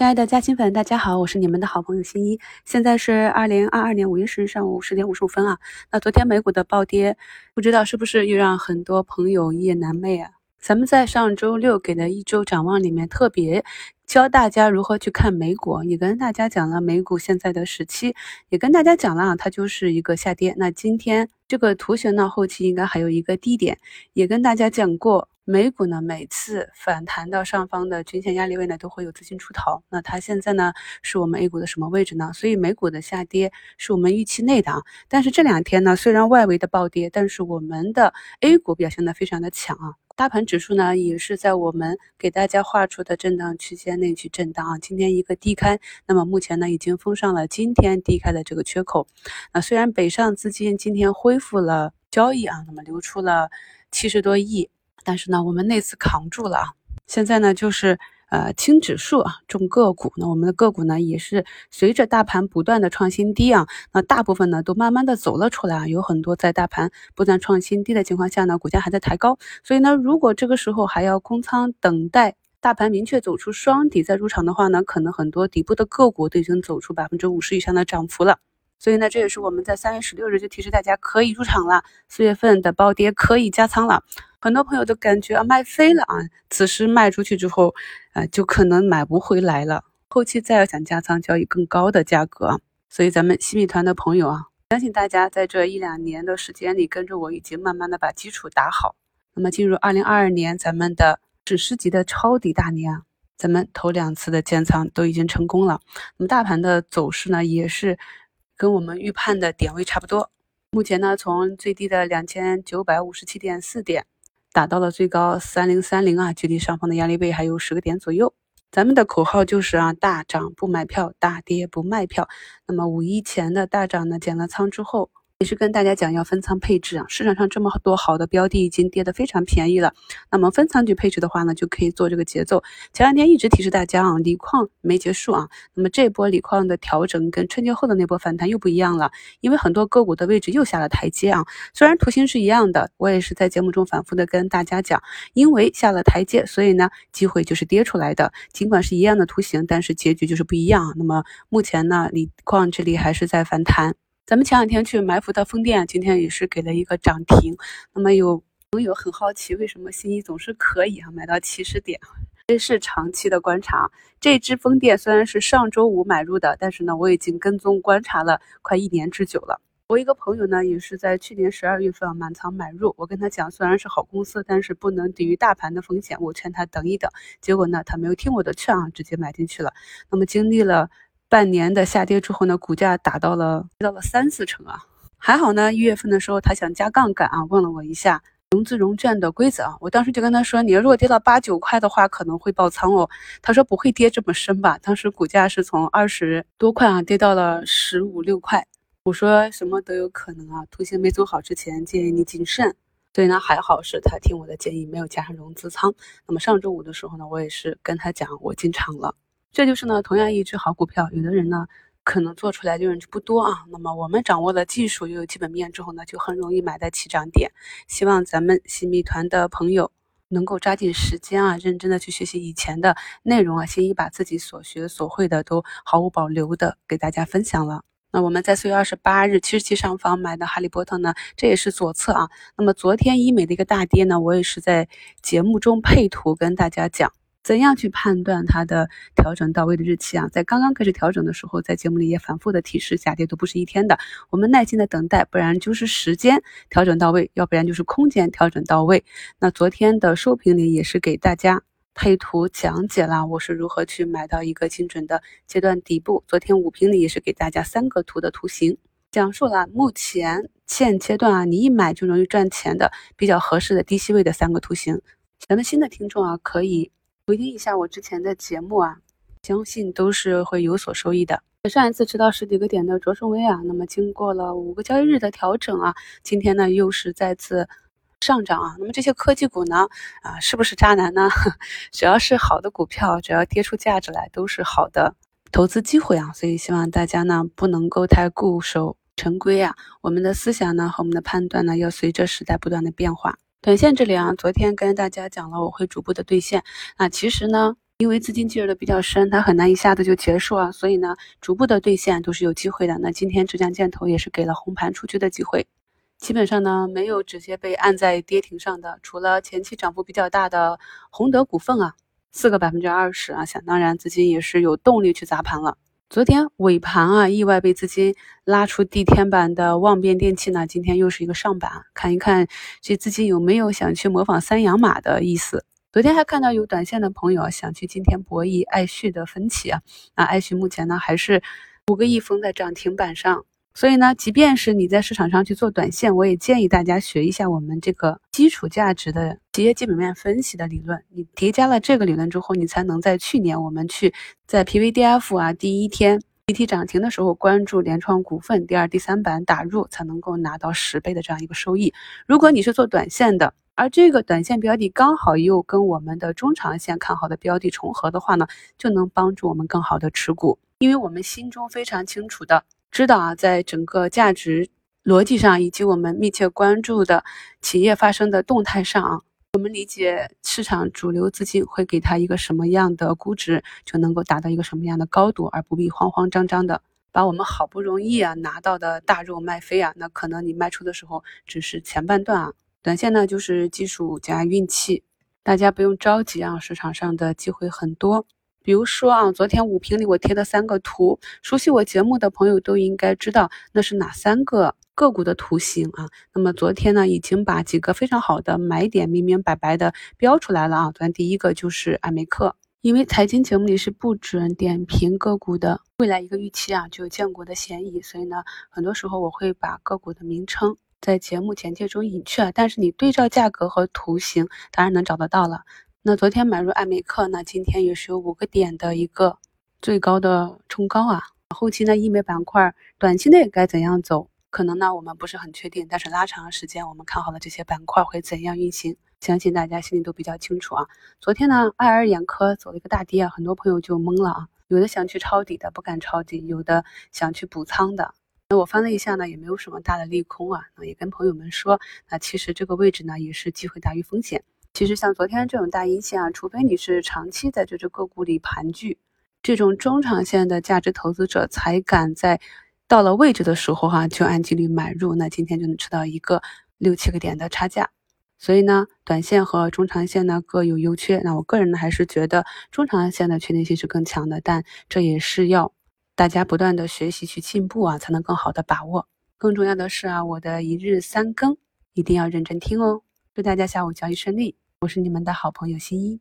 亲爱的嘉兴粉，大家好，我是你们的好朋友新一。现在是二零二二年五月十日上午十点五十五分啊。那昨天美股的暴跌，不知道是不是又让很多朋友一夜难寐啊？咱们在上周六给的一周展望里面，特别教大家如何去看美股，也跟大家讲了美股现在的时期，也跟大家讲了啊，它就是一个下跌。那今天这个图形呢，后期应该还有一个低点，也跟大家讲过。美股呢，每次反弹到上方的均线压力位呢，都会有资金出逃。那它现在呢，是我们 A 股的什么位置呢？所以美股的下跌是我们预期内的啊。但是这两天呢，虽然外围的暴跌，但是我们的 A 股表现的非常的强啊。大盘指数呢，也是在我们给大家画出的震荡区间内去震荡啊。今天一个低开，那么目前呢，已经封上了今天低开的这个缺口。那虽然北上资金今天恢复了交易啊，那么流出了七十多亿。但是呢，我们那次扛住了啊！现在呢，就是呃轻指数啊，重个股。那我们的个股呢，也是随着大盘不断的创新低啊，那大部分呢都慢慢的走了出来啊。有很多在大盘不断创新低的情况下呢，股价还在抬高。所以呢，如果这个时候还要空仓等待大盘明确走出双底再入场的话呢，可能很多底部的个股都已经走出百分之五十以上的涨幅了。所以呢，这也是我们在三月十六日就提示大家可以入场了。四月份的暴跌可以加仓了。很多朋友都感觉啊卖飞了啊，此时卖出去之后，呃就可能买不回来了。后期再要想加仓，交易更高的价格。所以咱们新米团的朋友啊，相信大家在这一两年的时间里跟着我，已经慢慢的把基础打好。那么进入二零二二年，咱们的史诗级的抄底大年，咱们头两次的建仓都已经成功了。那么大盘的走势呢，也是。跟我们预判的点位差不多。目前呢，从最低的两千九百五十七点四点，打到了最高三零三零啊，距离上方的压力位还有十个点左右。咱们的口号就是啊，大涨不买票，大跌不卖票。那么五一前的大涨呢，减了仓之后。也是跟大家讲要分仓配置啊，市场上这么多好的标的已经跌得非常便宜了，那么分仓去配置的话呢，就可以做这个节奏。前两天一直提示大家啊，锂矿没结束啊，那么这波锂矿的调整跟春节后的那波反弹又不一样了，因为很多个股的位置又下了台阶啊。虽然图形是一样的，我也是在节目中反复的跟大家讲，因为下了台阶，所以呢，机会就是跌出来的。尽管是一样的图形，但是结局就是不一样。那么目前呢，锂矿这里还是在反弹。咱们前两天去埋伏的风电，今天也是给了一个涨停。那么有朋友很好奇，为什么新一总是可以啊买到起始点？这是长期的观察。这只风电虽然是上周五买入的，但是呢，我已经跟踪观察了快一年之久了。我一个朋友呢，也是在去年十二月份满仓买入。我跟他讲，虽然是好公司，但是不能抵御大盘的风险。我劝他等一等，结果呢，他没有听我的劝啊，直接买进去了。那么经历了。半年的下跌之后呢，股价打到了跌到了三四成啊，还好呢。一月份的时候他想加杠杆啊，问了我一下融资融券的规则啊，我当时就跟他说，你要如果跌到八九块的话，可能会爆仓哦。他说不会跌这么深吧？当时股价是从二十多块啊跌到了十五六块，我说什么都有可能啊，图形没走好之前建议你谨慎。所以呢，还好是他听我的建议，没有加上融资仓。那么上周五的时候呢，我也是跟他讲我进场了。这就是呢，同样一只好股票，有的人呢可能做出来利润就不多啊。那么我们掌握了技术又有基本面之后呢，就很容易买在起涨点。希望咱们新米团的朋友能够抓紧时间啊，认真的去学习以前的内容啊，先一把自己所学所会的都毫无保留的给大家分享了。那我们在四月二十八日七十七上方买的哈利波特呢，这也是左侧啊。那么昨天医美的一个大跌呢，我也是在节目中配图跟大家讲。怎样去判断它的调整到位的日期啊？在刚刚开始调整的时候，在节目里也反复的提示，下跌都不是一天的，我们耐心的等待，不然就是时间调整到位，要不然就是空间调整到位。那昨天的收评里也是给大家配图讲解了我是如何去买到一个精准的阶段底部。昨天五评里也是给大家三个图的图形，讲述了目前现阶段啊，你一买就容易赚钱的比较合适的低吸位的三个图形。咱们新的听众啊，可以。回听一下我之前的节目啊，相信都是会有所收益的。上一次吃到十几个点的卓胜威啊，那么经过了五个交易日的调整啊，今天呢又是再次上涨啊。那么这些科技股呢，啊是不是渣男呢？只要是好的股票，只要跌出价值来，都是好的投资机会啊。所以希望大家呢不能够太固守成规啊，我们的思想呢和我们的判断呢要随着时代不断的变化。短线这里啊，昨天跟大家讲了，我会逐步的兑现。那其实呢，因为资金介入的比较深，它很难一下子就结束啊，所以呢，逐步的兑现都是有机会的。那今天浙江建投也是给了红盘出去的机会，基本上呢没有直接被按在跌停上的，除了前期涨幅比较大的宏德股份啊，四个百分之二十啊，想当然资金也是有动力去砸盘了。昨天尾盘啊，意外被资金拉出地天板的望变电器呢，今天又是一个上板，看一看这资金有没有想去模仿三阳马的意思。昨天还看到有短线的朋友想去今天博弈爱旭的分歧啊，那爱旭目前呢还是五个亿封在涨停板上，所以呢，即便是你在市场上去做短线，我也建议大家学一下我们这个基础价值的企业基本面分析的理论。你叠加了这个理论之后，你才能在去年我们去在 PVDF 啊第一天集体涨停的时候关注联创股份，第二、第三板打入，才能够拿到十倍的这样一个收益。如果你是做短线的，而这个短线标的刚好又跟我们的中长线看好的标的重合的话呢，就能帮助我们更好的持股。因为我们心中非常清楚的知道啊，在整个价值逻辑上以及我们密切关注的企业发生的动态上啊，我们理解市场主流资金会给它一个什么样的估值，就能够达到一个什么样的高度，而不必慌慌张张的把我们好不容易啊拿到的大肉卖飞啊。那可能你卖出的时候只是前半段啊。短线呢，就是技术加运气，大家不用着急啊，市场上的机会很多。比如说啊，昨天五评里我贴的三个图，熟悉我节目的朋友都应该知道那是哪三个个股的图形啊。那么昨天呢，已经把几个非常好的买点明明白白的标出来了啊。昨天第一个就是艾美克，因为财经节目里是不准点评个股的，未来一个预期啊就有见过的嫌疑，所以呢，很多时候我会把个股的名称。在节目简介中隐去了，但是你对照价格和图形，当然能找得到了。那昨天买入艾美克，那今天也是有五个点的一个最高的冲高啊。后期呢，医美板块短期内该怎样走，可能呢我们不是很确定，但是拉长时间，我们看好了这些板块会怎样运行，相信大家心里都比较清楚啊。昨天呢，爱尔眼科走了一个大跌啊，很多朋友就懵了啊，有的想去抄底的不敢抄底，有的想去补仓的。那我翻了一下呢，也没有什么大的利空啊。那也跟朋友们说，那其实这个位置呢，也是机会大于风险。其实像昨天这种大阴线啊，除非你是长期在这只个股里盘踞，这种中长线的价值投资者才敢在到了位置的时候哈，就按纪律买入。那今天就能吃到一个六七个点的差价。所以呢，短线和中长线呢各有优缺。那我个人呢，还是觉得中长线的确定性是更强的，但这也是要。大家不断的学习去进步啊，才能更好的把握。更重要的是啊，我的一日三更一定要认真听哦。祝大家下午交易顺利，我是你们的好朋友新一。